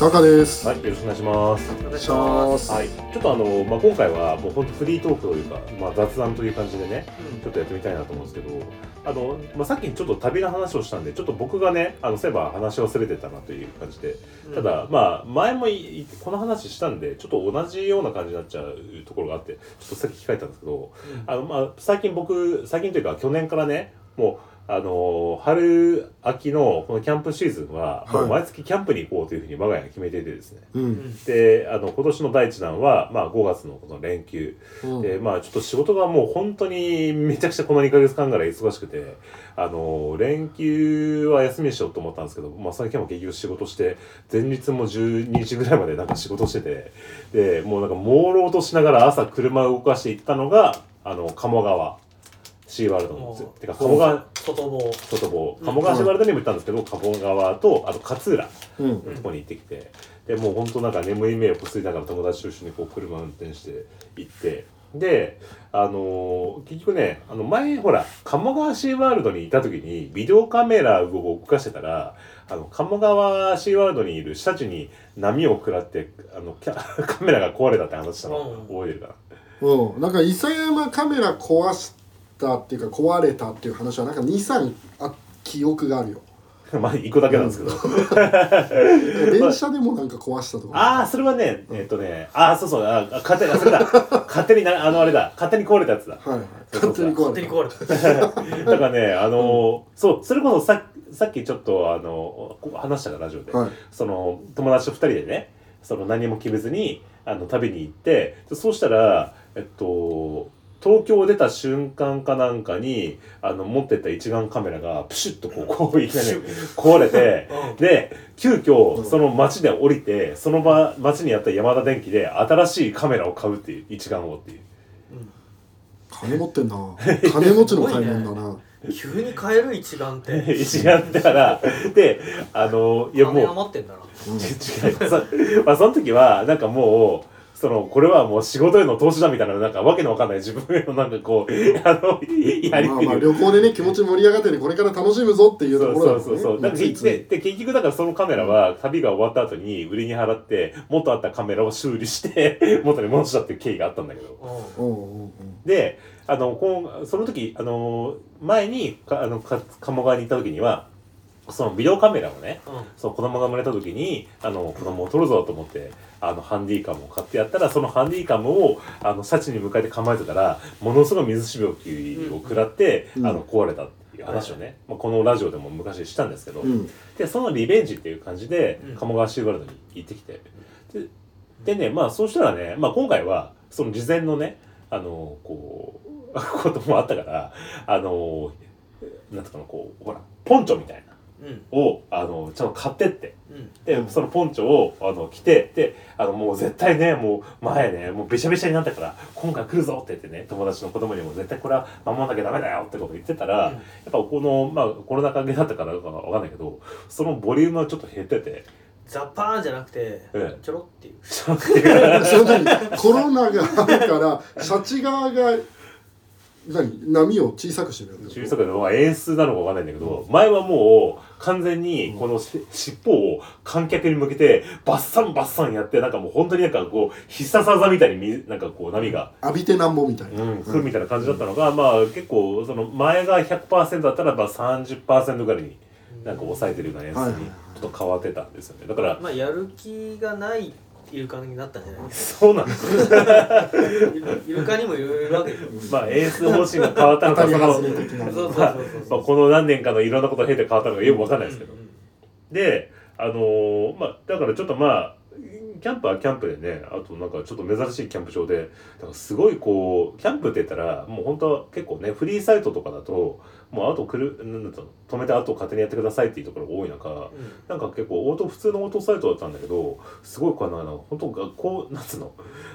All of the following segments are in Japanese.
タカです。はいよろしくお願いします。お願いしお願います。しますはい、ちょっとあの、まあ、今回はもう本当フリートークというか、まあ、雑談という感じでねちょっとやってみたいなと思うんですけどあの、まあ、さっきちょっと旅の話をしたんでちょっと僕がねあのそういえば話し忘れてたなという感じでうん。ただ、まあ前もいこの話したんでちょっと同じような感じになっちゃうところがあってちょっとさっき聞かれたんですけどあの、まあ、最近僕最近というか去年からねもうあの春秋のこのキャンプシーズンはもう毎月キャンプに行こうというふうに我が家が決めていてですね、う。うん。んであの今年の第一弾は、まあ、5月のこの連休。うん。でまあちょっと仕事がもう本当にめちゃくちゃこの2ヶ月間ぐらい忙しくてあの連休は休みにしようと思ったんですけど、まあ、最近も結局仕事して前日も12時ぐらいまでなんか仕事しててでもうなんか朦朧としながら朝車を動かして行ったのがあの鴨川シーワールドのおてか鴨川外房。外房。鴨川シーワールドにも行ったんですけど鴨川とあと勝浦うん。のとこに行ってきて、でもう本当なんか眠い目をこすりながら友達と一緒にこう車運転して行って。であのー結局ねあの前ほら鴨川シーワールドにいた時にビデオカメラを動かしてたらあの鴨川シーワールドにいる下地に波を食らってあのキャ カメラが壊れたって話したの。うん。覚えてるかうん。なんか伊佐山カメラ壊したっていうか壊れたっていう話はなんか二三あ記憶があるよ。な まあ一個だけなんですけど、電車でもなんか壊したとか。ああそれはねえっとねああそうそうあ勝手にあそれだ勝手になあのあれだ勝手に壊れたやつだはい勝手に壊れた。勝手に壊れた。だからね、あのーそう、それこそささっきちょっと、あのこ話したから、ラジオで。はい。その、友達と二人でね、その何も決めずに、あの、旅に行って、でそうしたら、えっと、東京を出た瞬間かなんかに、あの、持ってった一眼カメラが、プシュッとこう、こう、いきなり壊れて、うんで、急う遽、んその街で降りて、その場、街にあったヤマダ電機で、新しいカメラを買うっていう、一眼をっていう。金持ってんな。金持ちの買い物だな。急に買える一眼って。一眼だから、で、あの、いやもう、金余ってんだな。うん。違うさまあその時はなんかもうそのこれはもう仕事への投資だみたいななんかわけのわかんない自分へのなんかこうあのやりくりまあまあ旅行でね気持ち盛り上がってねこれから楽しむぞっていうところだそうそうそう。そうでで結局だからそのカメラは旅が終わった後に売りに払って元あったカメラを修理して 元に戻したっていう経緯があったんだけど。であのこうその時あの前にかあのか鴨川に行った時にはそのビデオカメラをねうん。そう子供が生まれた時にあの子供を撮るぞと思ってあのハンディカムを買ってやったらそのハンディカムをあのシャチに向かって構えてたらものすごい水しぶきを食らって、うん。あの壊れたっていう話をね、まあ、このラジオでも昔したんですけど、うん。でそのリベンジっていう感じでうん。鴨川シーワールドに行ってきてででねまあそうしたらね、まあ、今回はその事前のねあのこう こともあったからあのなんつうかなこうほらポンチョみたいな。うんをあのちゃんと買ってって。うん。でそのポンチョをあの着てであのもう絶対ねもう前ねもうべしゃべしゃになったから今回来るぞって言ってね友達の子供にも絶対これは守んなきゃダメだよってこと言ってたら、やっぱこのまあコロナ禍明けだったからかわかんないけどそのボリュームはちょっと減ってて。ザパーンじゃなくてええ。ちょろっていう。ちょっとっていう。か その何コロナがあるからシャチ側が何？波を小さくしてる小さくまあ演出なのかわかんないんだけど、前はもう完全にこのし尻尾を観客に向けてバッサンバッサンやってなんかもう本当になんかこう必殺技みたいにみなんかこう波が。浴びてなんぼみたいな、うん、来るみたいな感じだったのが、まあ結構その前が100%だったらば30%ぐらいになんか抑えてるような演出にちょっと変わってたんですよね。だからまあやる気がないイルカになったんじゃない？ですそうなんです。イルカにもいろいろわけ。まあ演出方針が変わったのかそのそうそうそうまあそう。まあこの何年かのいろんなことを経て変わったのかよくわかんないですけどうんうんであのーまあだからちょっとまあキャンプはキャンプでねあとなんかちょっと珍しいキャンプ場でだからすごいこうキャンプって言ったらもう本当は結構ねフリーサイトとかだともうあとくるなんだと止めてあと勝手にやってくださいっていうところが多い中なんか結構オート普通のオートサイトだったんだけどすごいこのあの本当学校なんつうの？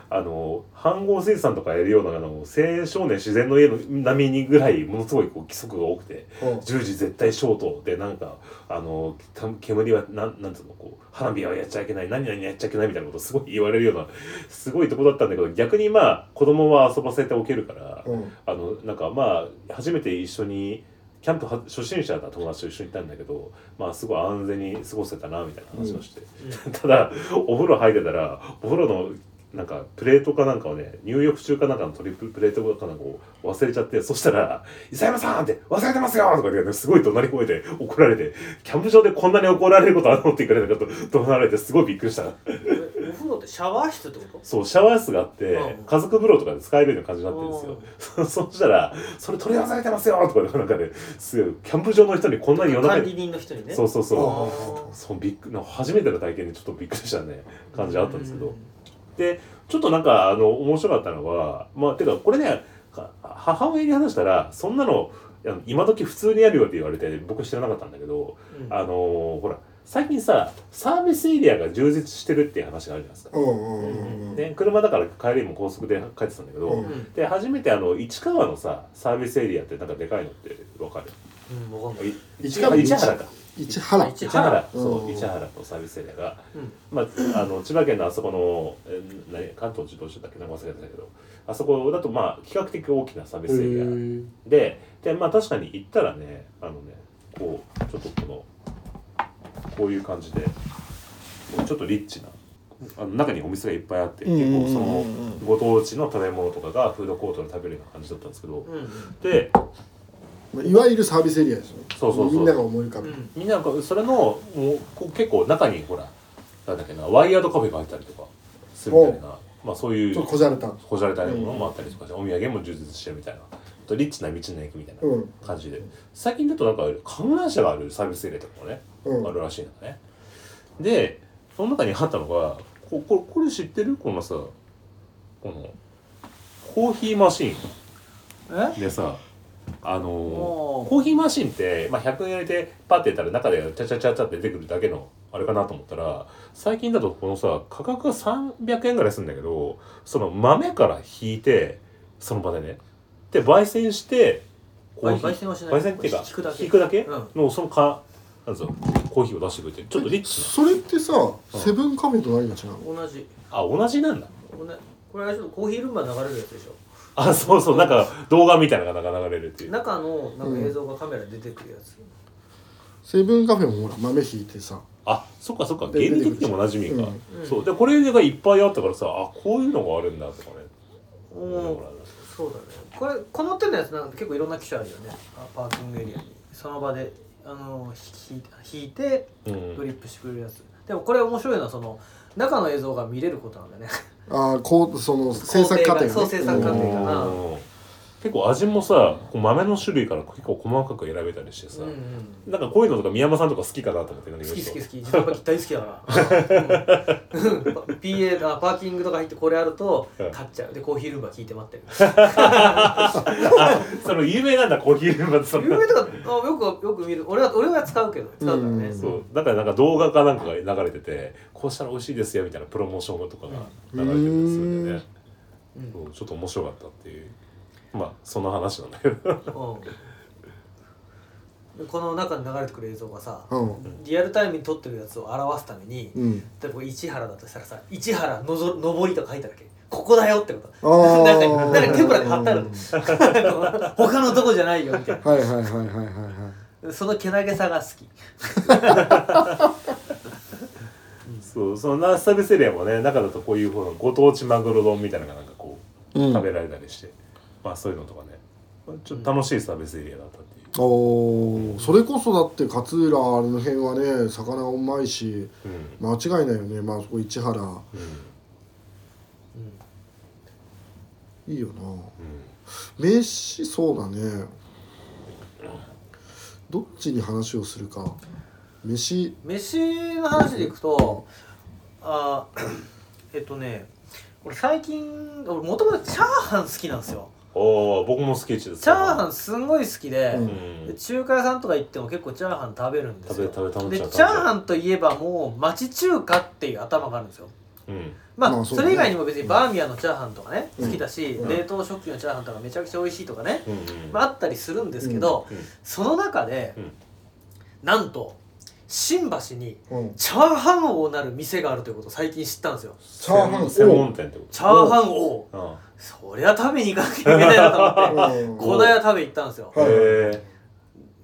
あの飯合水産とかやるようなあの青少年自然の家の並みにぐらいものすごいこう規則が多くてうん。10時絶対ショートでなんかあのた煙はなんなんつうの？こう花火はやっちゃいけない何々やっちゃいけないみたいなことすごい言われるようなすごいとこだったんだけど逆にまあ子供は遊ばせておけるから、うん。あのなんかまあ初めて一緒にキャンプは初心者だ友達と一緒に行ったんだけどまあすごい安全に過ごせたなみたいな話をして、ただお風呂入ってたらお風呂のなんかプレートかなんかをね入浴中かなんかのトリプルプレートかなんかを忘れちゃってそしたら「伊佐山さん!」って「忘れてますよ!」とか言ってすごい怒鳴り声で怒られてキャンプ場でこんなに怒られることあるの？って言われたかと怒鳴られてすごいびっくりした 風呂ってシャワー室ってこと？そうシャワー室があって、うん。家族風呂とかで使えるような感じになってるんですよ、そそうしたら「それ取り忘れてますよ!」とかなんかねすごいキャンプ場の人にこんなに夜中に管理人の人にね。そうそうそう。そうびっ初めての体験でちょっとびっくりしたね感じあったんですけど、でちょっとなんかあの面白かったのはまあてかこれねか母親に話したらそんなの今時普通にやるよって言われて僕知らなかったんだけど、うん。あのーほら最近さサービスエリアが充実してるっていう話があるじゃないですか。うんうんうんうん。で車だから帰りも高速で帰ってたんだけど、うん。うんで初めてあの市川のさサービスエリアってなんかでかいのってわかる？うんわかんない。い市川市原か。市原。市市原。うん。そう市原のサービスエリアが、うん。まあ、あの千葉県のあそこのえー何関東自動車だっけなんか忘れてたけどあそこだとまあ比較的大きなサービスエリアへででまあ確かに行ったらねあのねこうちょっとこのこういう感じでちょっとリッチなあの中にお店がいっぱいあってうん結構そのうん。うんうんご当地の食べ物とかがフードコートで食べるような感じだったんですけどうんうんでいわゆるサービスエリアですよそうそうそう。みんなが思い浮かぶ。うん。みんながそれのもう結構中にほらなんだっけなワイヤードカフェが入ったりとかするみたいなまあそういうちょっとこじゃれた。こじゃれたものもあったりとかして、お土産も充実してるみたいなあとリッチな道の駅みたいなうん。感じで、最近だとなんか観覧車があるサービスエリアとかもね、うん。あるらしいのね。でその中にあったのがこここれ知ってる？このさこのコーヒーマシン。え？でさあのーコーヒーマシンって、まあ、100円入れてパッてやったら中でチャチャチャチャって出てくるだけのあれかなと思ったら最近だとこのさ価格が300円ぐらいするんだけどその豆から引いてその場でねで焙煎してコーヒー。焙煎はしない。焙煎っていうか引くだけ。引くだけ？うん。のそのかなんつうの？コーヒーを出してくれてちょっとリッチ。それってさセブンカフェと何が違うの？同じ。なあ同じなんだ。これねこれあれでしょコーヒールンバ流れるやつでしょ。あそうそう。なんか動画みたいなのが流れるっていう。中のなんか映像がカメラで出てくるやつ、セブンカフェもほら豆引いてさ。あそっかそっか。でゲーム的にもおなじみか、うん。そう。でこれがいっぱいあったからさあこういうのがあるんだとかね。おおそうだね。これこの手のやつなんか結構いろんな機種あるよね。あパーキングエリアに。その場であのひひ引いてうん。グリップしてくれるやつ。でもこれ面白いのはその中の映像が見れることなんだね。ああこうその制作過程がね。そう制作過程がな。うん結構味もさこう豆の種類から結構細かく選べたりしてさ、うんうん。なんかこういうのとか宮山さんとか好きかなと思って好き好き好きき自動履き大好きだから、うん、PA あパーキングとか入ってこれあるとうん。買っちゃう。でコーヒールンバ聞いて待ってる。その有名なんだコーヒールームって有名とかあよくよく見る。俺は俺は使うけど使うからね、うんそう。だからなんか動画かなんかが流れててこうしたら美味しいですよみたいなプロモーションとかが流れてるんですよね、うん。そうちょっと面白かったっていうまあその話なんだけど。うん。この中に流れてくる映像がさ、うん。リアルタイムに撮ってるやつを表すために、うん。例えば市原だとしたらさ市原のぞ上りとか書いてあるわけ。ここだよってこと。なんかなんか天ぷらで貼ってある他のとこじゃないよみたいはいはいはいはいはいはいなそのけなげさが好き。そうそのナースサービスエリアもね中だとこういうご当地マグロ丼みたいなのがなんかこううん。食べられたりして、まあそういうのとかね。ちょっと楽しいサービスエリアだったっていう、おーそれこそだって勝浦あの辺はね魚うまいしうん。間違いないよね。まあそこ市原。うん。いいよな。うん。飯そうだね。どっちに話をするか。飯。飯の話でいくとあえっとね俺最近俺もともとチャーハン好きなんですよ僕も好きですチャーハンすんごい好きで、うん。で中華屋さんとか行っても結構チャーハン食べるんですよ。食べ食べ食べちゃうでチャーハンといえばもう町中華っていう頭があるんですよ。うんまあ、まあそね。それ以外にも別にバーミヤンのチャーハンとかね、うん。好きだし、うん冷凍食品のチャーハンとかめちゃくちゃ美味しいとかね、まあ、あったりするんですけど、うんその中で、うん。なんと新橋にうん。チャーハン王なる店があるということを最近知ったんですよ。チャーハン専門店ってこチャーハン王。とあそりゃ食べに行かなきゃいけないなと思って。うん。この間食べ行ったんですよ。あはいへ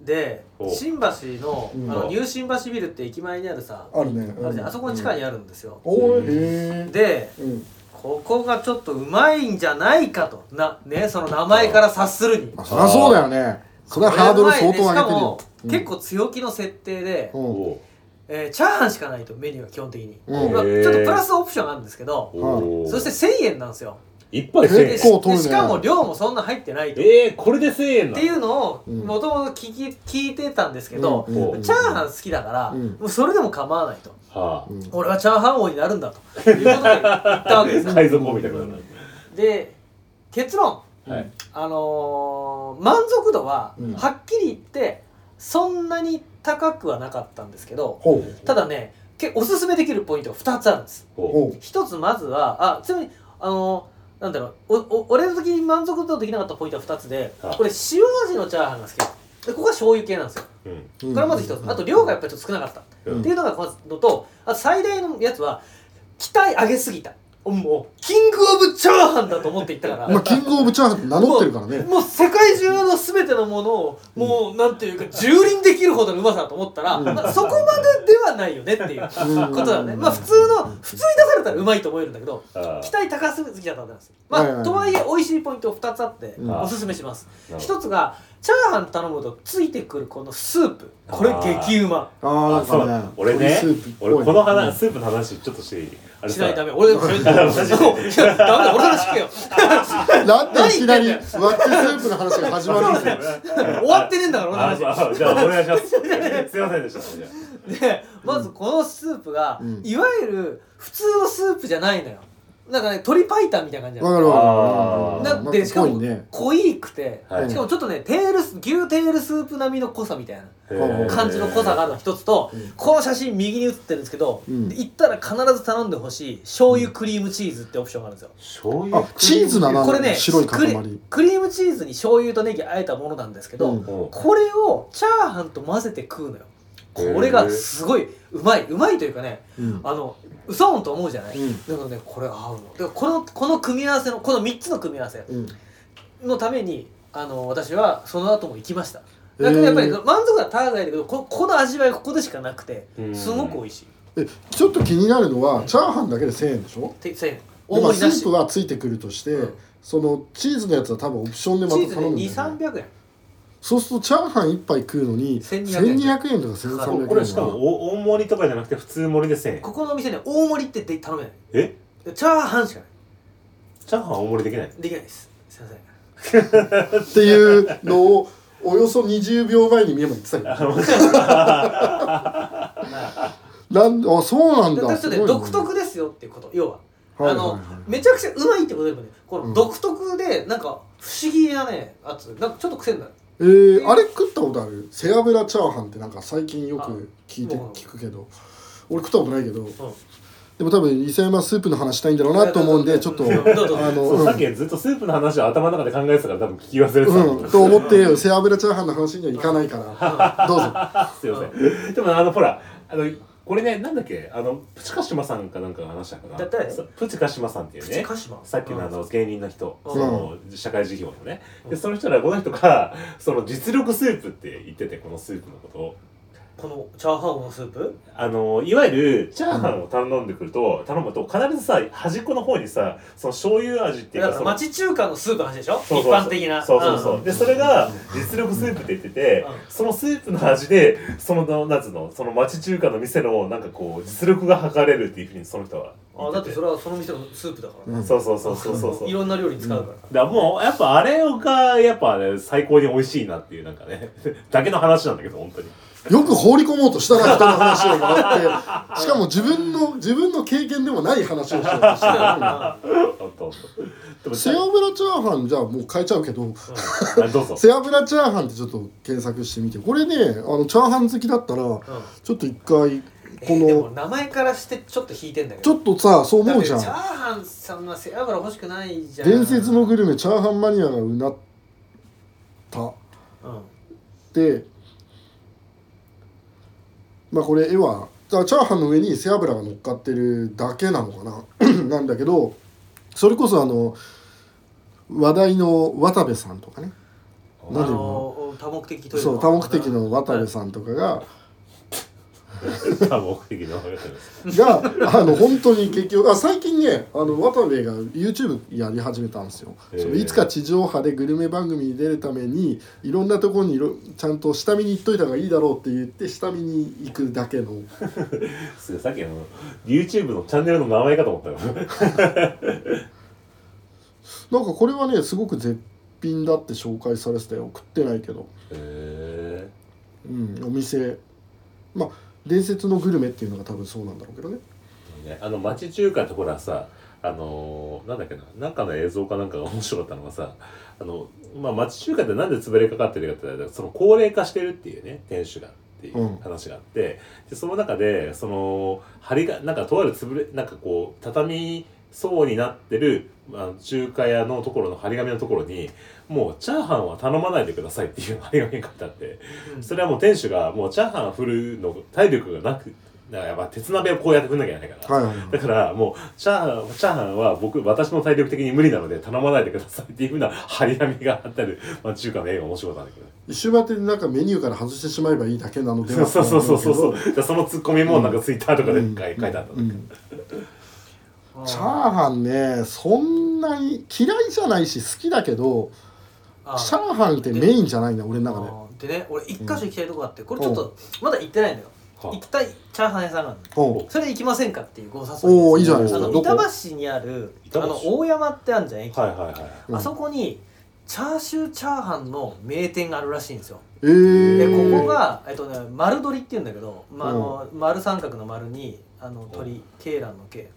でお新橋の,、うん。あのニュー新橋ビルって駅前にあるさ、あるね。あるじゃんあそこの地下にあるんですよ、おーへえでうん。ここがちょっとうまいんじゃないかと。なねその名前から察するに。あそりゃそうだよねそれはハードル相当上げてるしかよも、結構強気の設定で、えうん。えーチャーハンしかないとメニューが基本的に、うん。まあ、ちょっとプラスオプションがあるんですけど、おそして1000円なんですよ。一杯1000で円結構取るね。しかも量もそんな入ってないと、っえー、これで1000円なていうのをうん。もともと聞き聞いてたんですけど、うん。う。んチャーハン好きだから、うん。もうそれでも構わないと。はうん。俺はチャーハン王になるんだということで言ったわけです 海賊王みたいなで結論。はい。あのー満足度はうん。はっきり言ってそんなに高くはなかったんですけどほう。ただねけおすすめできるポイントが2つあるんです。ほほ一つまずはあちなみにあのーなんだろうおお俺の時に満足度できなかったポイントは2つではいこれ塩味のチャーハンが好きでここは醤油系なんですよ。ううん。うこれはまず一つ。あと量がやっぱりちょっと少なかった。うん。っていうのがまずのとあと最大のやつは期待上げすぎたもうキングオブチャーハンだと思っていったから。まあキングオブチャーハンって名乗ってるからね。もう世界中の全てのものをもうなんていうか蹂躙できるほどのうまさだと思ったら、うん。まあ、そこまでではないよねっていうことだよね、まあ普通の普通に出されたらうまいと思えるんだけどあ期待高すぎちゃったんですまあ、とはいえ美味しいポイント2つあってうん。おすすめします。あ一つがチャーハン頼むとついてくるこのスープ。これ激うま。ああそうかね俺ね俺この話スープの話ちょっとしていい？あれさ。しないとダメ。俺 ダメだ。俺の話聞けよ。なんでいきなりワッチスープの話が始まるんですよ。終わってねえんだから俺のあ話。じゃあじゃあお願いします。すいませんでした。でまずこのスープが、うん。いわゆる普通のスープじゃないのよなんかね鶏白湯みたいな感じわかるわあーかる。なでしかも濃いくて、はい。しかもちょっとねテールス牛テールスープ並みの濃さみたいな感じの濃さがあるのが一つと、うん。この写真右に写ってるんですけど、うん。で行ったら必ず頼んでほしい醤油クリームチーズってオプションがあるんですよ。醤油あチーズなの？これね白いクリ塊。クリームチーズに醤油とネギあえたものなんですけど、うんうん。これをチャーハンと混ぜて食うのよ。これがすごいうまいうまいというかねうん。あのうそんと思うじゃない、うん。だからねこれ合うの。でこのこの組み合わせのこの3つの組み合わせうん。のためにあの私はその後も行きました。だけどやっぱり満足度は高いんだけどここの味わいがここでしかなくてうん。すごく美味しい。えちょっと気になるのはチャーハンだけで1000円でしょ？て1000円。でまあスープはついてくるとして、うん。そのチーズのやつは多分オプションでまチーズでた頼むんだよ、ね、2300円そうするとチャーハン一杯食うのに1200円。1200円とか1300円。これしかもお大盛りとかじゃなくて普通盛りで1000円ここのお店ね大盛りってで頼めないえ？チャーハンしかない。チャーハン大盛りできない。できないです。すいません。っていうのをおよそ20秒前に見えば言ってたよ。なんあそうなんだ。だね独特ですよっていうこと。要は。はいあの、はい。はいめちゃくちゃうまいってことでもねこうん。の独特でなんか不思議なねやつ。なんかちょっと癖になるえー、あれ食ったことある？背脂チャーハンってなんか最近よく聞いて聞くけど。俺食ったことないけど。うん。でも多分伊勢山スープの話したいんだろうなと思うんでちょっとあのさっきずっとスープの話を頭の中で考えてたから多分聞き忘れてたうん、と思って背脂チャーハンの話にはいかないから。どうぞ。すいません。でもあのほらあのこれねなんだっけ？あのプチカシマさんかなんかが話したかな？だ誰そうプチカシマさんっていうね。プチカシマさっきのあの芸人の人、うんその社会事業のね。でその人らこの人がその実力スープって言っててこのスープのことを。このチャーハンのスープ？あのいわゆるチャーハンを頼んでくると、頼むと必ずさ端っこの方にさその醤油味っていうだかの町中華のスープの話でしょ？そうそうそう。一般的な。そうそうそう、ん。でそれが実力スープって言ってて、うん。そのスープの味でそのなんつうのその町中華の店のなんかこう実力が測れるっていうふうにその人は言あだっててそれはその店のスープだから、うん。そうそうそうそうそうそう。いろんな料理に使うから、だからもうやっぱあれがやっぱ、ね、最高に美味しいなっていうなんかね。だけの話なんだけど本当によく放り込もうとしたな人の話をもらって しかも自分の自分の経験でもない話をしようとして。背脂チャーハンじゃあもう変えちゃうけどあどうぞ。背脂チャーハンってちょっと検索してみて。これねあのチャーハン好きだったらうん。ちょっと一回こでもの名前からしてちょっと引いてんだけちょどっとさそう思うじゃだってチャーんハンそんな背脂欲しくないじゃん。伝説のグルメチャーハンマニアがうなった。うん。でまあこれ絵はチャーハンの上に背脂が乗っかってるだけなのかな。なんだけどそれこそあの話題の渡部さんとかね。あなんでの多目的そう多目的の渡部さんとかが、多目的のがあの本当に結局あ最近ねあの渡部が YouTube やり始めたんですよ、へー。そのいつか地上波でグルメ番組に出るためにいろんなところにいろちゃんと下見に行っといた方がいいだろうって言って下見に行くだけの。すさっきの YouTube のチャンネルの名前かと思ったよ。なんかこれはねすごく絶品だって紹介されてたよ。食ってないけど、へうん、お店。まあ伝説のグルメっていうのが多分そうなんだろうけどね。ねあの町中華ってほらさあのーなんだっけななんかの映像かなんかが面白かったのがさあの、まあ、町中華ってなんで潰れかかってるかって言ったらその高齢化してるっていうね店主がっていう話があって、でその中でその針がなんかとある潰れなんかこう畳そうになってるあの中華屋のところの張り紙のところにもうチャーハンは頼まないでくださいっていう張り紙が書いてあってうん。それはもう店主がもうチャーハン振るの体力がなくだからやっぱ鉄鍋をこうやって振んなきゃいけないから、はいはいはい。だからもうチャーハンチャーハンは僕私の体力的に無理なので頼まないでくださいっていうふうな張り紙があったり、まあ、中華の映画面白かったんだけど。一周回ってなんかメニューから外してしまえばいいだけなのではそうそうそうそうそう。そのツッコミもなんかツイッターとかでうん書いてあったんだけど、うんチャーハンねそんなに嫌いじゃないし好きだけどあチャーハンってメインじゃないんだ俺の中で。でね俺一箇所行きたいとこあってこれちょっとまだ行ってないのよ。は行きたいチャーハン屋さんがあるのおう。それ行きませんかっていうご誘いです。おーいいじゃないですか。板橋にあるあの大山ってあるじゃん駅、はいはいはいうん。あそこにチャーシューチャーハンの名店があるらしいんですよ。えー、でここが、えっとね、丸鶏っていうんだけど、まああの丸三角の丸にあの鳥ケーランのケ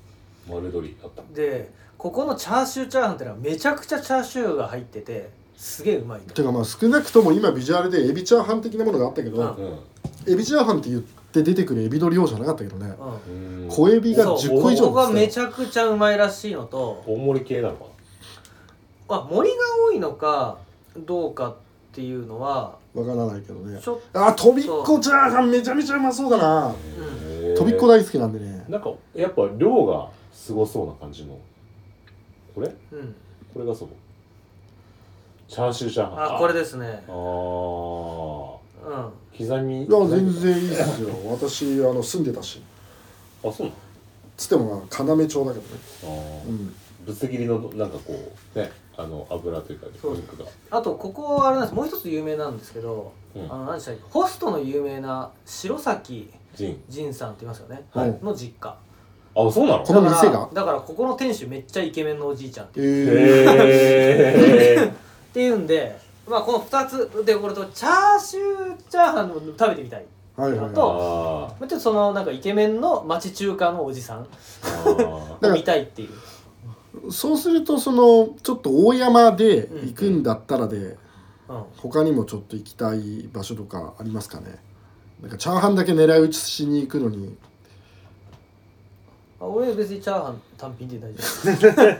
丸鶏あったでここのチャーシューチャーハンってのはめちゃくちゃチャーシューが入っててすげえうまいのてかまあ少なくとも今ビジュアルでエビチャーハン的なものがあったけど、うん。うんエビチャーハンって言って出てくるエビの量じゃなかったけどね。うん。うん小エビがそう10個以上ここがめゃちゃくちゃうまいらしいのと。大盛り系なのかあ森が多いのかどうかっていうのはわからないけどね。ちょっあとびっこチャーハンめちゃめちゃうまそうだな。とびっこ大好きなんでね。なんかやっぱ量がすごそうな感じの。これ？と、うん、これがそうチャーシューチャーハン。あこれですね。あー。うん。刻み？いや全然いいですよ。私あの住んでたし。あそうなの？つってもまあ要町だけどね。あー。うん。ぶつ切りのなんかこうねあの油というかそう。お肉が。あとここあれなんです。もう一つ有名なんですけど、うん。あの何でしたっけ？ホストの有名な白崎ジン仁さんって言いますよね、はい。の実家あそうなの？この店が。だからだからここの店主めっちゃイケメンのおじいちゃんっていう。えへ っていうんでまあこの2つでこれとチャーシューチャーハンを食べてみたい。ー、はいはい。ーあとはあちょっとそのなんかイケメンの町中華のおじさん見たいっていう。いそうするとそのちょっと大山で行くんだったらで、うん。他にもちょっと行きたい場所とかありますかね？なんかチャーハンだけ狙い撃ちしに行くのにあ俺別にチャーハン単品で大丈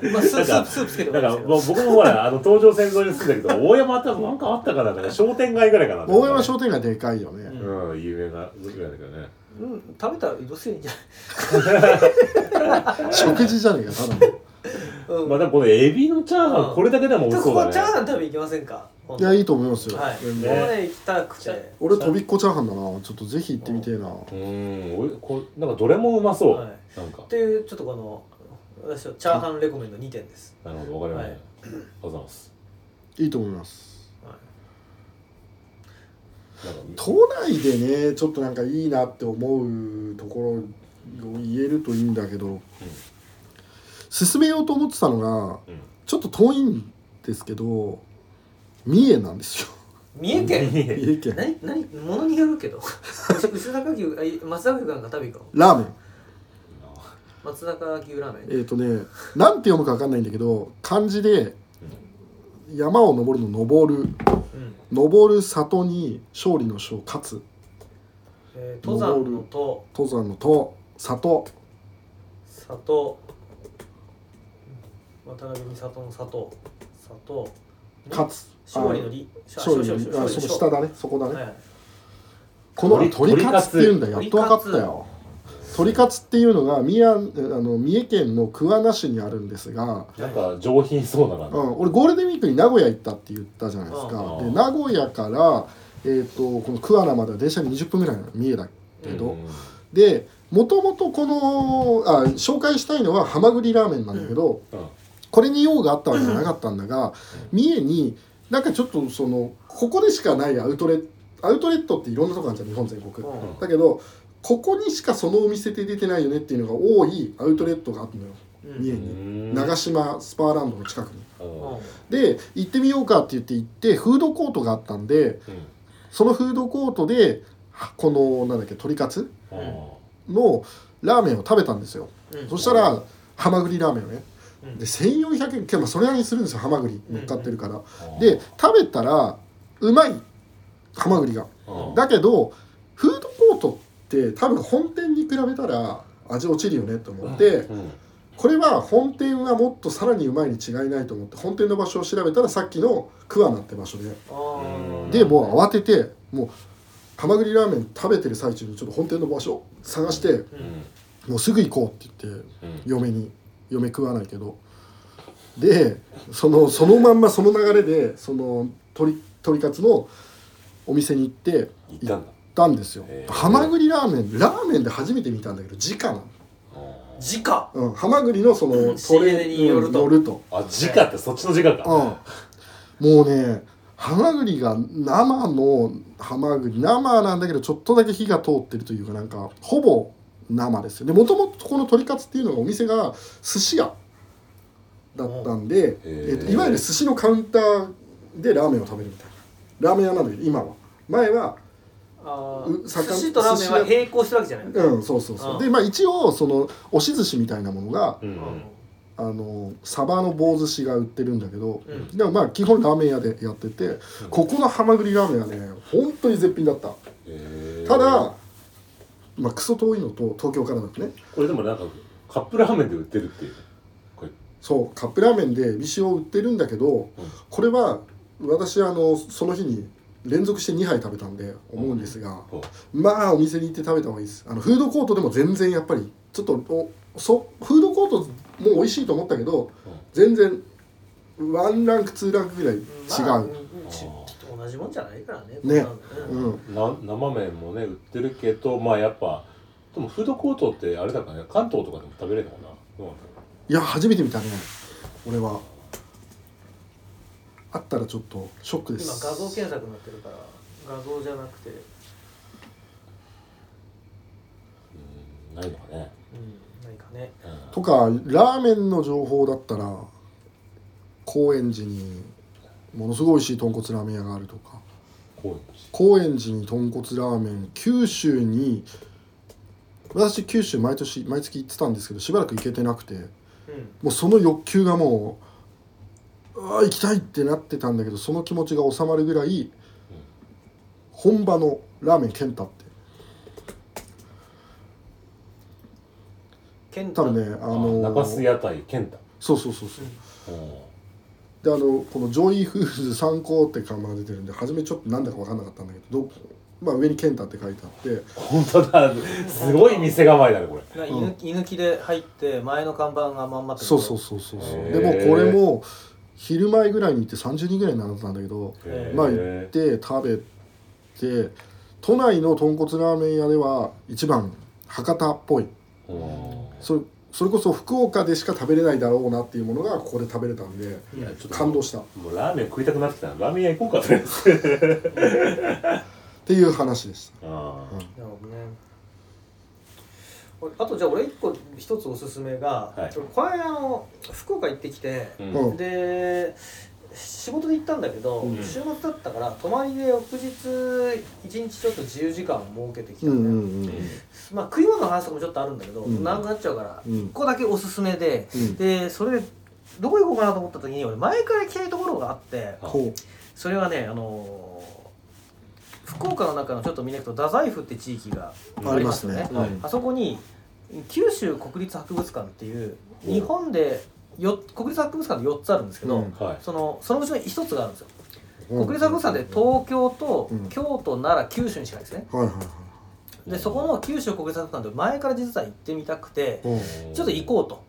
夫。まあスープスープスープつけてもいいなんかですけど。もう僕もほらあの東上線沿いに住んだけど大山ってなんかあったかな。なんか商店街ぐらいかな。大山商店街でかいよね、うん。うん有名なぐらいだけどね。うん食べたら移動するんじゃ食事じゃねえかただの。ない、うん。まあでもこのエビのチャーハうん。ンこれだけでも美で味しそうだここチャーねハン食べ行きませんか？いやいいと思いますよ、はい、全こ然こで行きたくて。俺とびっこチャーハンだな。ちょっとぜひ行ってみてえな、うん。おいこれなんかどれもうまそう、はい。なんか。っていうちょっとこの私はチャーハンレコメンド2点です、なるほどわかりました、はい。ありがとうございます。いいと思います。はいなんか都内でねちょっとなんかいいなって思うところを言えるといいんだけど、進めようと思ってたのがうん。ちょっと遠いんですけど三重なんですよ。三重県？三重県。何何物によるけど。牛坂牛あい松坂牛なんか食べ行くの？ラーメン。松坂牛ラーメン？えっ、とねなんて読むか分かんないんだけど漢字で山を登るの登る。うん。登る里に勝利の勝勝つえー登山のと登山のと里。里渡辺美里の里。里。勝つ。勝利のり勝利の勝利あその下だねそこだね、はいこの鳥鳥カツっていうんだやっ鳥と分かったよ鳥カツっていうのが宮あの三重県の桑名市にあるんですが、なんか上品そうな感じ、うん、俺ゴールデンウィークに名古屋行ったって言ったじゃないですかうんで名古屋から、えー、とこの桑名までは電車に20分ぐらいなの三重だけど、うんでもともとこのあ紹介したいのはハマグリラーメンなんだけど、うんこれに用があったわけじゃなかったんだが、三重になんかちょっとそのここでしかないアウトレットアウトレットっていろんなとこあるじゃん日本全国、うん。だけどここにしかそのお店で出てないよねっていうのが多いアウトレットがあったのようん。三重に。長島スパーランドの近くに。で行ってみようかって言って行ってフードコートがあったんでそのフードコートではこのなんだっけ鶏カツうん。のラーメンを食べたんですよ、うん。そしたらハマグリラーメンをねうんで1400円結構それなりにするんですよハマグリ。乗っかってるから、うん。で食べたらうまい。ハマグリが。うん。だけどフードコートって多分本店に比べたら味落ちるよねと思って、うん。これは本店はもっとさらにうまいに違いないと思って本店の場所を調べたらさっきの桑名って場所で。でもう慌ててもうハマグリラーメン食べてる最中にちょっと本店の場所探してうん。もうすぐ行こうって言ってうん。嫁に嫁食わないけど。でそのそのまんまその流れでその鶏鶏カツのお店に行って行ったんだ。行ったんですよ。へー。ハマグリラーメンラーメンで初めて見たんだけど直なの、直うん、ハマグリのそのうん。仕入れによると。うん乗ると。あ直ってそっちの直か。うん、もうねハマグリが生のハマグリ生なんだけどちょっとだけ火が通ってるというかなんかほぼ生ですよ。でもともとこの鶏カツっていうのがお店が寿司屋だったんで、えっといわゆる寿司のカウンターでラーメンを食べるみたいな。ラーメン屋なんだけど今は。前はあーう魚寿司とラーメンは並行してるわけじゃない。うんそうそうそう。うんでまあ一応その押し寿司みたいなものがうん。うんあのサバの棒寿司が売ってるんだけど、うん。でもまあ基本ラーメン屋でやってて、ここのハマグリラーメンはね本当に絶品だった。ただまあクソ遠いのと東京からだとね。これでもなんかカップラーメンで売ってるっていう。これ。そうカップラーメンでエビ塩を売ってるんだけど、これは私あのその日に連続して2杯食べたんで思うんですが、うん。まあお店に行って食べた方がいいです。あのフードコートでも全然やっぱりちょっとおそフードコートも美味しいと思ったけど、全然ワンランクツーランクぐらい違う、まあじもんじゃないからねね。うん。な生麺もね売ってるけどまあやっぱでもフードコートってあれだからね関東とかでも食べれるのかな？どうなんだろいや初めて見たね俺は。あったらちょっとショックです。今画像検索になってるから画像じゃなくて、ううんないのかね。うん、何かね。うん。とかラーメンの情報だったら高円寺にものすごい美味しい豚骨ラーメン屋があるとか。高円寺。に豚骨ラーメン九州に私九州毎年毎月行ってたんですけどしばらく行けてなくてうん。もうその欲求がもうああ行きたいってなってたんだけどその気持ちが収まるぐらい本場のラーメン健太って。健多分ねああの中洲屋台健太そうそうそうそう。うんであのこのジョイフーズ参考って看板が出てるんで初めちょっとなんだか分かんなかったんだけどどまあ上に健太って書いてあって。本当だ。すごい店構えだねこれ。な居抜きで入って前の看板がまんまってそうそうそうそうそう。でもこれも昼前ぐらいに行って30人ぐらいになってたんだけどまあ行って食べて都内の豚骨ラーメン屋では一番博多っぽい。うんそそれこそ福岡でしか食べれないだろうなっていうものがここで食べれたんでいやちょっと感動した。っもうラーメン食いたくなってきたなラーメン屋行こうかと。りあえずていう話でした。あなるほどね。俺あとじゃあ俺一個一つおすすめが、はい。この間あの福岡行ってきて、ーうん。で仕事で行ったんだけど、うん。週末だったから泊まりで翌日一日ちょっと自由時間を設けてきたうんんで、うんうん。まあ食い物の話とかもちょっとあるんだけど、うん。長くなっちゃうから、うん。ここだけおすすめで、うん。でそれでどこ行こうかなと思った時に俺前から行きたいところがあってほそれはねあのー福岡の中のちょっと見に行くと太宰府って地域がうありますよね。はい。あそこに九州国立博物館っていう。日本でよ国立博物館で4つあるんですけど、うん。はい。そのそのうちの1つがあるんですよ。う国立博物館で東京とうん。京都奈良九州にしかないですね。はいはいはいでそこの九州国立博物館で前から実は行ってみたくてうん。ちょっと行こうと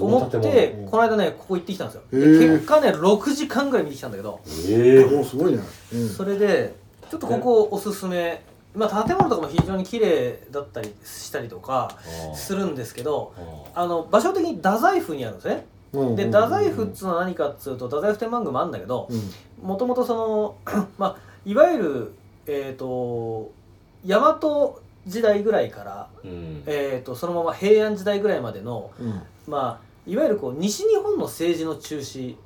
思ってうんこの間ねここ行ってきたんですよ。へー。で結果ね6時間ぐらい見てきたんだけどええおすごいね。うん。それでちょっとここおすすめ。まあ建物とかも非常に綺麗だったりしたりとかするんですけどあの場所的に太宰府にあるんですね。うんで太宰府っつうのは何かっつうと太宰府天満宮もあるんだけどうん。もともとその まあいわゆるえっ、と大和時代ぐらいから、うん。えー、とそのまま平安時代ぐらいまでのうん。まあいわゆるこう西日本の政治の中心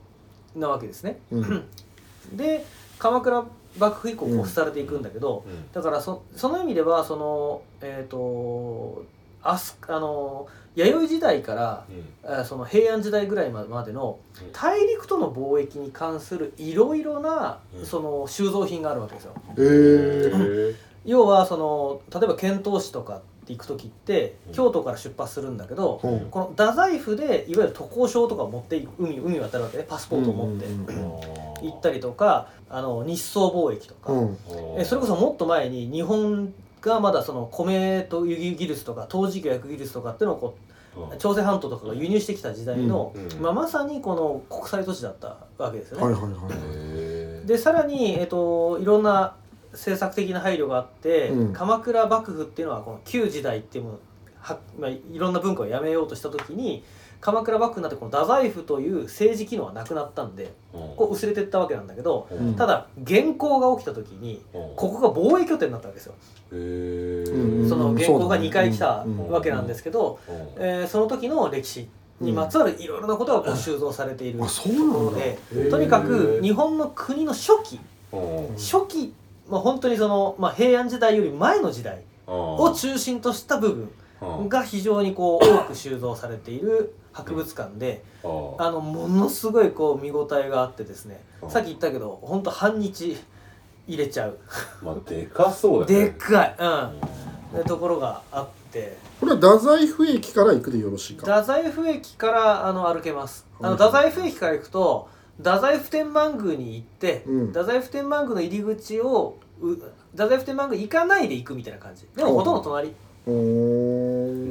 なわけですね。うん。で鎌倉幕府以降うん。こう廃れていくんだけど、うん。だからそその意味ではそのえっ、とあすあの弥生時代からうん。あその平安時代ぐらいまでのうん。大陸との貿易に関するいろいろなうん。その収蔵品があるわけですよ。へええ 要はその例えば遣唐使とかって行く時ってうん。京都から出発するんだけど、ほうこの太宰府でいわゆる渡航証とかを持っていく海海渡るわけねパスポートを持って。うん。うん。うん行ったりとかあの日宋貿易とか、うん。えそれこそもっと前に日本がまだその米と輸入技術とか陶磁器や薬技術とかっていうのをこう朝鮮半島とかが輸入してきた時代の、うん。うん。まあ、まさにこの国際都市だったわけですよね。はいはいはいでさらに、えっと、いろんな政策的な配慮があって、うん。鎌倉幕府っていうのはこの旧時代っていうものは、まあ、いろんな文化をやめようとした時に鎌倉幕府になってこの太宰府という政治機能はなくなったんでこう薄れてったわけなんだけどうん。ただ元寇が起きた時にここが貿易拠点になったわけですよ。その元寇が2回来たうんわけなんですけど、えーその時の歴史にまつわるいろいろなことがこう収蔵されているあとそうなんだ。ころでとにかく日本の国の初期初期、まあ、本当にその、まあ、平安時代より前の時代を中心とした部分が非常にこう多く収蔵されている博物館であのものすごいこう見応えがあってですねうん。さっき言ったけど本当半日入れちゃう。まあでかそうだでねっかい、うん、でところがあって。これは太宰府駅から行くでよろしいか？太宰府駅からあの歩けます。あのはい太宰府駅から行くと太宰府天満宮に行って、うん。太宰府天満宮の入り口をう太宰府天満宮行かないで行くみたいな感じ。でもほとんど隣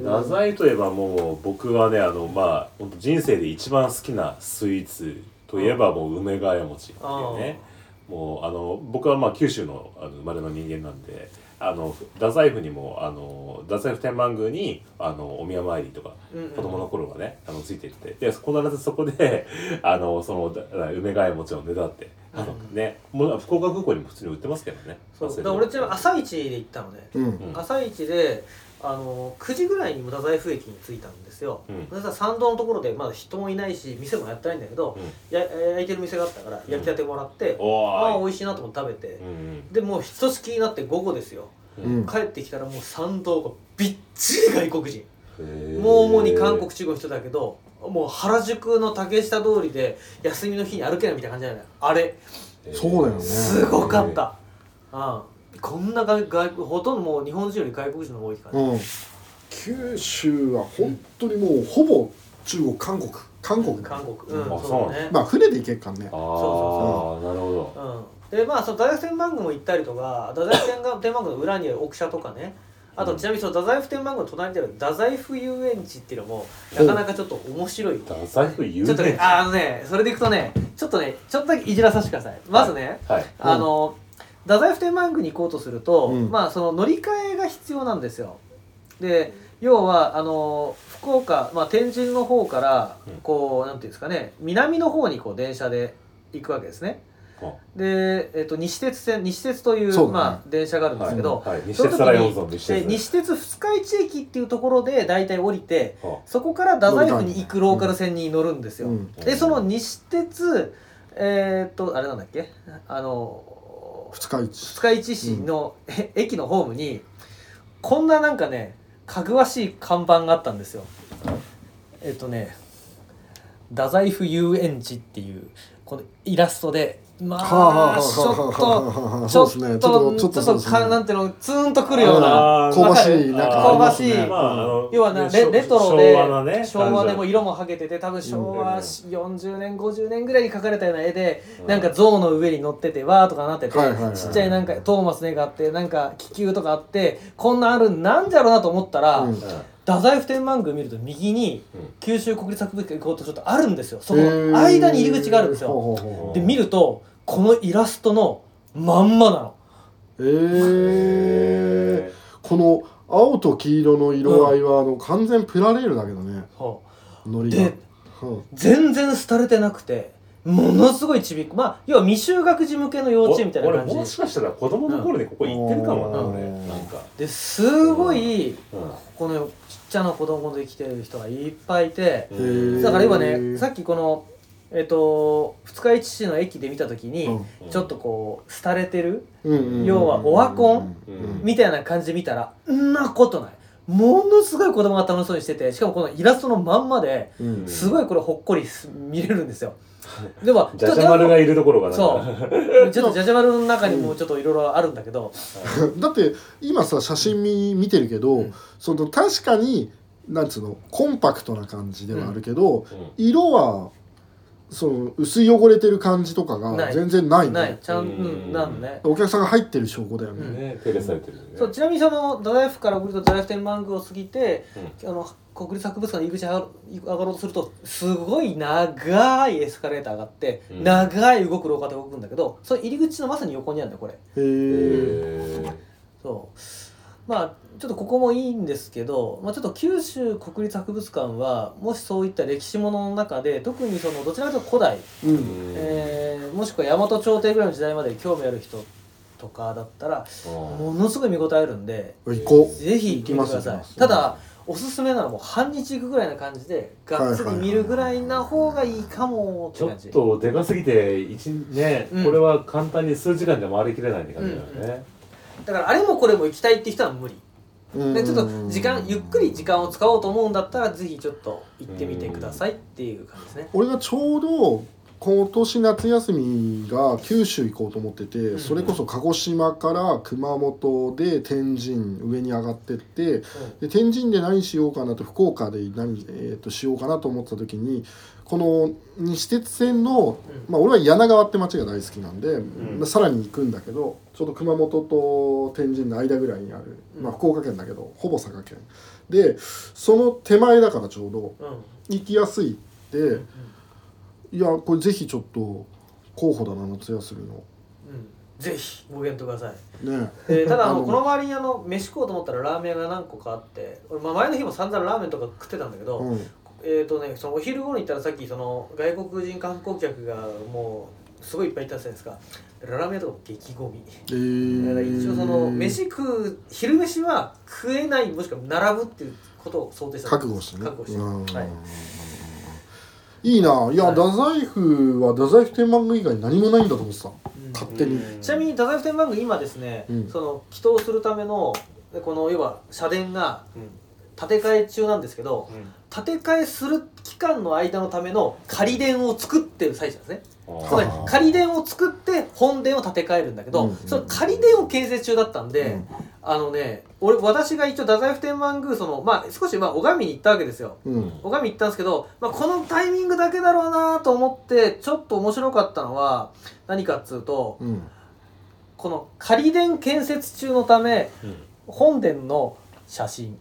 太宰といえばもう僕はねあのまあ本当人生で一番好きなスイーツといえばもう梅ヶ谷餅っていうね。もうあの僕はまあ九州のあの生まれの人間なんであの太宰府にもあの太宰府天満宮にあのお宮参りとかうんうん。子供の頃はねあのついていって。で必ずそこで あのそのだ梅ヶ谷餅をねだってあのねもう福岡空港にも普通に売ってますけどね。そう。だから俺ちなみに朝一で行ったのね、うん。うん。朝一であの9時ぐらいにも太宰府駅に着いたんですよ、うん。そしたら参道のところでまだ人もいないし店もやってないんだけど、や焼いてる店があったから焼きたてもらって、おああーい美味しいなと思って食べて、うんでもうひとしきりになって午後ですよ、うん。うん帰ってきたらもう参道がびっちり外国人。もう主に韓国中国の人だけどもう原宿の竹下通りで休みの日に歩けないみたいな感じじゃない。あれ。そうだよね。すごかった、うん、こんな外外ほとんどもう日本人より外国人の方が多いから、うん。九州は本当にもうほぼ中国韓国。韓国。韓国。うんあそうだ。ね、まあ船で行けっかんね。ああそなるほど。うん、でまあその太宰府天満宮も行ったりとか太宰府天満天満宮の裏にある奥社とかね。あとうん。ちなみにその太宰府天満宮の隣にある太宰府遊園地っていうのもなかなかちょっと面白い。太宰府有ちょっとねあのねそれでいくとねちょっとねちょっとだけいじらさせてください。まずね、はい。あの太宰府天満宮に行こうとすると、うん。まあその乗り換えが必要なんですよ。で要はあの福岡、まあ、天神の方からうん。こうなんていうんですかね南の方にこう電車で行くわけですね。あ。で、えっと西鉄線西鉄というね。まあ、電車があるんですけど、はい。はい。西鉄二日市駅っていうところで大体降りてあ。そこから太宰府に行くローカル線に乗るんですよ。うん。でその西鉄えー、っとあれなんだっけあの二日市二日市市の、え駅のホームにこんななんかねかぐわしい看板があったんですよ。えっとね太宰府遊園地っていうこのイラストでまはあはあはああちょっとはあちょっと そうですね。ちょっとちょっとちょっとそうですね。かなんていうのツーンとくるような。香ばしいわなんか香ばしい。要はなレレトロで昭和なね昭和でも色もはげてて多分昭和うん40年50年ぐらいに描かれたような絵で、うん。なんか象の上に乗っててわーとかなってて、はいはいはいちっちゃいなんかトーマスの絵があってなんか気球とかあってこんなんあるんなんじゃろうなと思ったら、太宰府天満宮見ると右にうん。九州国立博物館行こうとちょっとあるんですよ。その間に入り口があるんですよ。で見るとこのイラストのまんまなの。えー、この青と黄色の色合いは、あの完全プラレールだけどね。そう。ノリが。でうん。全然廃れてなくてものすごいちびっこ。まあ要は未就学児向けの幼稚園みたいな感じ。俺もしかしたら子供の頃にここ行ってるかもな、うん。俺。なんか、ですごいうん。このちっちゃな子供で来てる人がいっぱいいてだから今ねさっきこのえっ、と二日市市の駅で見た時に、ちょっとこう廃れてる要はオワコンうん。みたいな感じで見たらんなことない。ものすごい子供が楽しそうにしててしかもこのイラストのまんまでうん。すごいこれほっこりす見れるんですよ でもじゃじゃ丸がいるところがな。んかそう。ちょっとじゃじゃ丸の中にもちょっといろいろあるんだけど、だって今さ写真見見てるけど、うん。その確かになんつうのコンパクトな感じではあるけど、うん。色はその薄汚れてる感じとかない。が全然ないねない。ちゃん、ううん。ん、なのね。お客さんが入ってる証拠だよね、うん。ね手入れされてるよね。そうちなみにその太宰府から降りると太宰府天満宮を過ぎて、うん。あの国立博物館の入り口に上がる上がろうとするとすごい長いエスカレーターがあって、うん。長い動く廊下で動くんだけどその入り口のまさに横にあるんだよこれ。へえへそうまあちょっとここもいいんですけど、まあ、ちょっと九州国立博物館はもしそういった歴史ものの中で特にそのどちらかというと古代、うん。ーえーもしくは大和朝廷ぐらいの時代まで興味ある人とかだったらものすごい見応えあるんで行こう。ぜひ見てください。ただおすすめならもう半日行くぐらいな感じでがっつり見るぐらいな方がいいかもってちょ感じっとでかすぎて一ね、うん。これは簡単に数時間じゃ回りきれないって感じだよね、だからあれもこれも行きたいって人は無理。うん。でちょっと時間ゆっくり時間を使おうと思うんだったらぜひちょっと行ってみてくださいっていう感じですね。俺がちょうど今年夏休みが九州行こうと思ってて、ん。それこそ鹿児島から熊本で天神上に上がってってで天神で何しようかなと福岡で何、えー、としようかなと思ってた時にこの西鉄線の、うん。まあ、俺は柳川って町が大好きなんで、ん。まあさらに行くんだけどちょうど熊本と天神の間ぐらいにある、うん。まあ、福岡県だけどほぼ佐賀県。でその手前だからちょうどうん。うん行きやすいって、いやこれぜひちょっと候補だな夏休みの。うん。ぜひご検討ください。ね。えーただあのこの周りにあの飯食おうと思ったらラーメン屋が何個かあって俺、まあ、前の日も散々ラーメンとか食ってたんだけど、うんえっ、とねそのお昼頃に行ったらさっきその外国人観光客がもうすごいいっぱいいたじゃないですか。ラーメとかも激ゴミ。えー、だから一応その飯食う昼飯は食えないもしくは並ぶっていうことを想定した。覚悟してね。覚悟して。うん。はい。いいな。いや、はい。太宰府は太宰府天満宮以外何もないんだと思ってた。うん。勝手に、うん。ちなみに太宰府天満宮今ですね、うん。その祈祷するためのこの要は社殿が建て替え中なんですけど建て替えする期間の間のための仮殿を作ってる最中なんですね。つまりはあ仮殿を作って本殿を建て替えるんだけど、うんその仮殿を建設中だったんで、うん。あのね俺私が一応太宰府天満宮そのまあ少しまあ拝みに行ったわけですよ。うん。拝みに行ったんですけど、まあ、このタイミングだけだろうなと思ってちょっと面白かったのは何かっつうとうん。この仮殿建設中のためうん。本殿の写真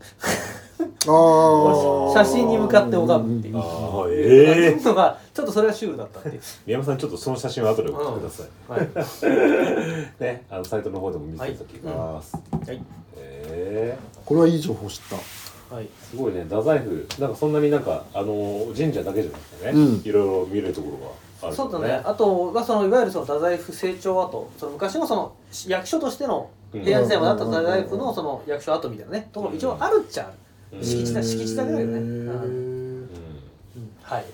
写真に向かって拝むっていう。のがちょっとそれがシュールだったっていう、宮山さんちょっとその写真を後で送ってください、はい。ねあのサイトの方でも見せていただきます、はい。ええこれはいい情報知った。はい、すごいね。太宰府なんかそんなになんかあの神社だけじゃなくてね、うん。いろいろ見れるところがあるそうだね。あとはそのいわゆるその太宰府成長跡その昔のその役所としての平安時代まであった太宰府のその役所跡みたいなねところ一応あるっちゃある、うん敷地だ敷地だけだけどね、はい。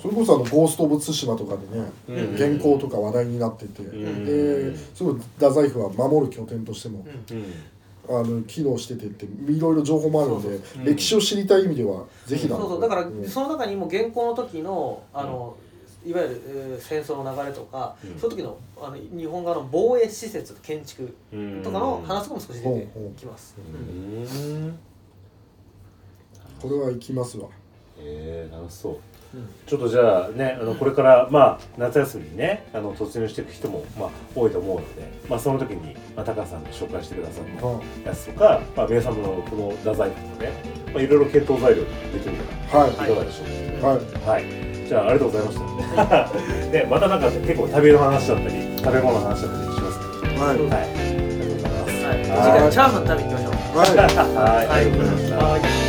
それこそあの「ゴースト・オブ・ツシマ」とかでね、うん。原稿とか話題になってて、ん。ですごい太宰府は守る拠点としても、うん。あの機能しててっていろいろ情報もあるので歴史を知りたい意味ではぜひだそうそう。だからうんその中にも原稿の時のあの、いわゆる、えー戦争の流れとか、うん。その時のあの日本側の防衛施設建築うんとかの話とかも少し出てきます。うんこれは行きますわ。えー、楽しそう。うん。ちょっとじゃあねあのこれからまあ夏休みにねあの突入していく人もまあ多いと思うので、まあ、その時に、まあ、高橋さんが紹介してくださったやつとか、まあ、皆さんのこの太宰府とかね、まあ、いろいろ検討材料にできるかはい。らいかがでしょうか、はい。はい、じゃあありがとうございました。で、またなんか結構旅の話だったり、食べ物の話だったりしますけど、はい。はい、ありがとうございます。はい、次はい回チャーハン食べに行きましょう。はい。はい、ありがとうございました。はい